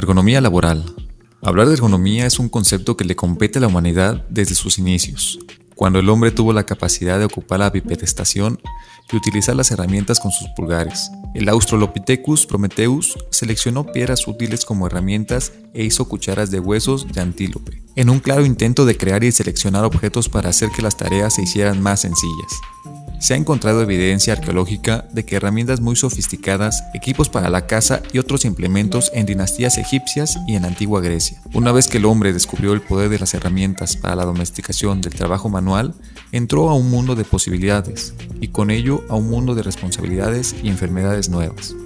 Ergonomía laboral. Hablar de ergonomía es un concepto que le compete a la humanidad desde sus inicios, cuando el hombre tuvo la capacidad de ocupar la bipedestación y utilizar las herramientas con sus pulgares. El Australopithecus prometheus seleccionó piedras útiles como herramientas e hizo cucharas de huesos de antílope, en un claro intento de crear y seleccionar objetos para hacer que las tareas se hicieran más sencillas. Se ha encontrado evidencia arqueológica de que herramientas muy sofisticadas, equipos para la caza y otros implementos en dinastías egipcias y en antigua Grecia. Una vez que el hombre descubrió el poder de las herramientas para la domesticación del trabajo manual, entró a un mundo de posibilidades y con ello a un mundo de responsabilidades y enfermedades nuevas.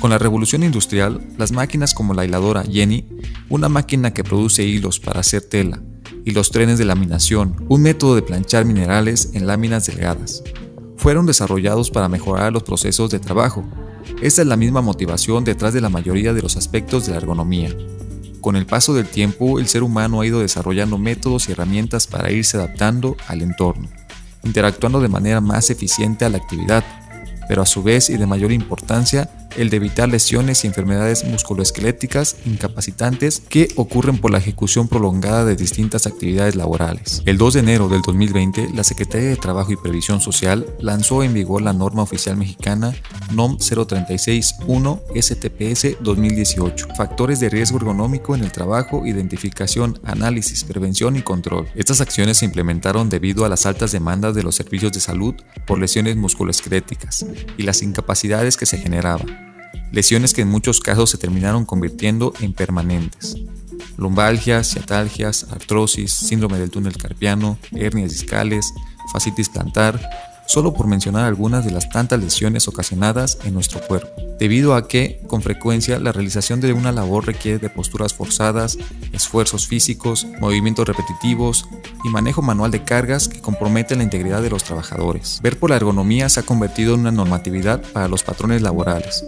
Con la revolución industrial, las máquinas como la hiladora Jenny, una máquina que produce hilos para hacer tela, y los trenes de laminación, un método de planchar minerales en láminas delgadas. Fueron desarrollados para mejorar los procesos de trabajo. Esta es la misma motivación detrás de la mayoría de los aspectos de la ergonomía. Con el paso del tiempo, el ser humano ha ido desarrollando métodos y herramientas para irse adaptando al entorno, interactuando de manera más eficiente a la actividad, pero a su vez y de mayor importancia, el de evitar lesiones y enfermedades musculoesqueléticas incapacitantes que ocurren por la ejecución prolongada de distintas actividades laborales. El 2 de enero del 2020, la Secretaría de Trabajo y Previsión Social lanzó en vigor la norma oficial mexicana NOM 0361 STPS 2018, factores de riesgo ergonómico en el trabajo, identificación, análisis, prevención y control. Estas acciones se implementaron debido a las altas demandas de los servicios de salud por lesiones musculoesqueléticas y las incapacidades que se generaban lesiones que en muchos casos se terminaron convirtiendo en permanentes. Lumbalgias, ciatalgias, artrosis, síndrome del túnel carpiano, hernias discales, fascitis plantar, solo por mencionar algunas de las tantas lesiones ocasionadas en nuestro cuerpo, debido a que, con frecuencia, la realización de una labor requiere de posturas forzadas, esfuerzos físicos, movimientos repetitivos y manejo manual de cargas que comprometen la integridad de los trabajadores. Ver por la ergonomía se ha convertido en una normatividad para los patrones laborales,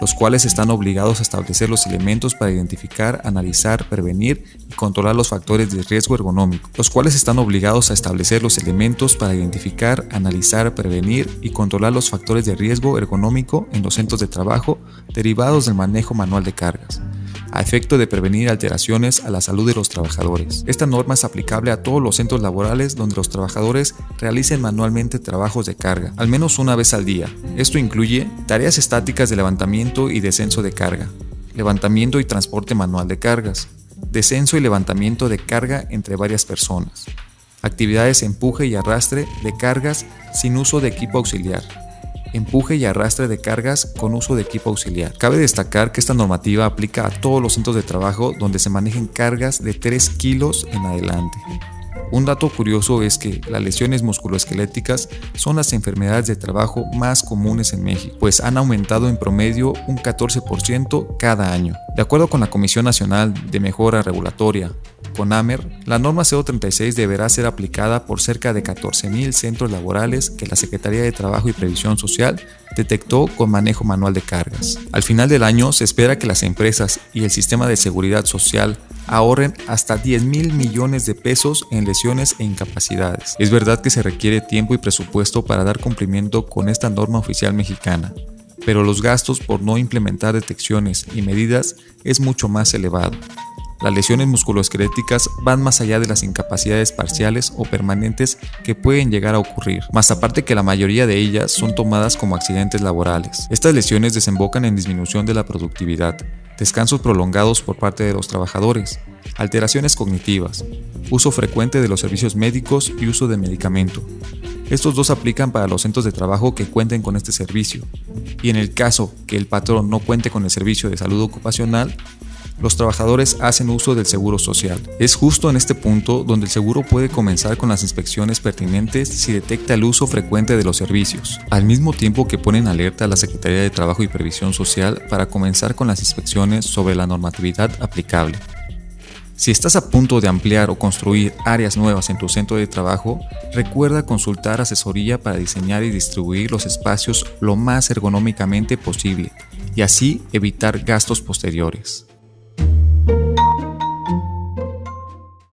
los cuales están obligados a establecer los elementos para identificar, analizar, prevenir y controlar los factores de riesgo ergonómico, los cuales están obligados a establecer los elementos para identificar, analizar, prevenir y controlar los factores de riesgo ergonómico en los centros de trabajo derivados del manejo manual de cargas a efecto de prevenir alteraciones a la salud de los trabajadores. Esta norma es aplicable a todos los centros laborales donde los trabajadores realicen manualmente trabajos de carga, al menos una vez al día. Esto incluye tareas estáticas de levantamiento y descenso de carga, levantamiento y transporte manual de cargas, descenso y levantamiento de carga entre varias personas, actividades empuje y arrastre de cargas sin uso de equipo auxiliar, empuje y arrastre de cargas con uso de equipo auxiliar. Cabe destacar que esta normativa aplica a todos los centros de trabajo donde se manejen cargas de 3 kilos en adelante. Un dato curioso es que las lesiones musculoesqueléticas son las enfermedades de trabajo más comunes en México, pues han aumentado en promedio un 14% cada año. De acuerdo con la Comisión Nacional de Mejora Regulatoria, CONAMER, la norma 036 deberá ser aplicada por cerca de 14.000 centros laborales que la Secretaría de Trabajo y Previsión Social detectó con manejo manual de cargas. Al final del año se espera que las empresas y el sistema de seguridad social ahorren hasta 10 mil millones de pesos en lesiones e incapacidades. Es verdad que se requiere tiempo y presupuesto para dar cumplimiento con esta norma oficial mexicana, pero los gastos por no implementar detecciones y medidas es mucho más elevado. Las lesiones musculoesqueléticas van más allá de las incapacidades parciales o permanentes que pueden llegar a ocurrir, más aparte que la mayoría de ellas son tomadas como accidentes laborales. Estas lesiones desembocan en disminución de la productividad, descansos prolongados por parte de los trabajadores, alteraciones cognitivas, uso frecuente de los servicios médicos y uso de medicamento. Estos dos aplican para los centros de trabajo que cuenten con este servicio, y en el caso que el patrón no cuente con el servicio de salud ocupacional, los trabajadores hacen uso del seguro social. Es justo en este punto donde el seguro puede comenzar con las inspecciones pertinentes si detecta el uso frecuente de los servicios, al mismo tiempo que ponen alerta a la Secretaría de Trabajo y Previsión Social para comenzar con las inspecciones sobre la normatividad aplicable. Si estás a punto de ampliar o construir áreas nuevas en tu centro de trabajo, recuerda consultar asesoría para diseñar y distribuir los espacios lo más ergonómicamente posible y así evitar gastos posteriores.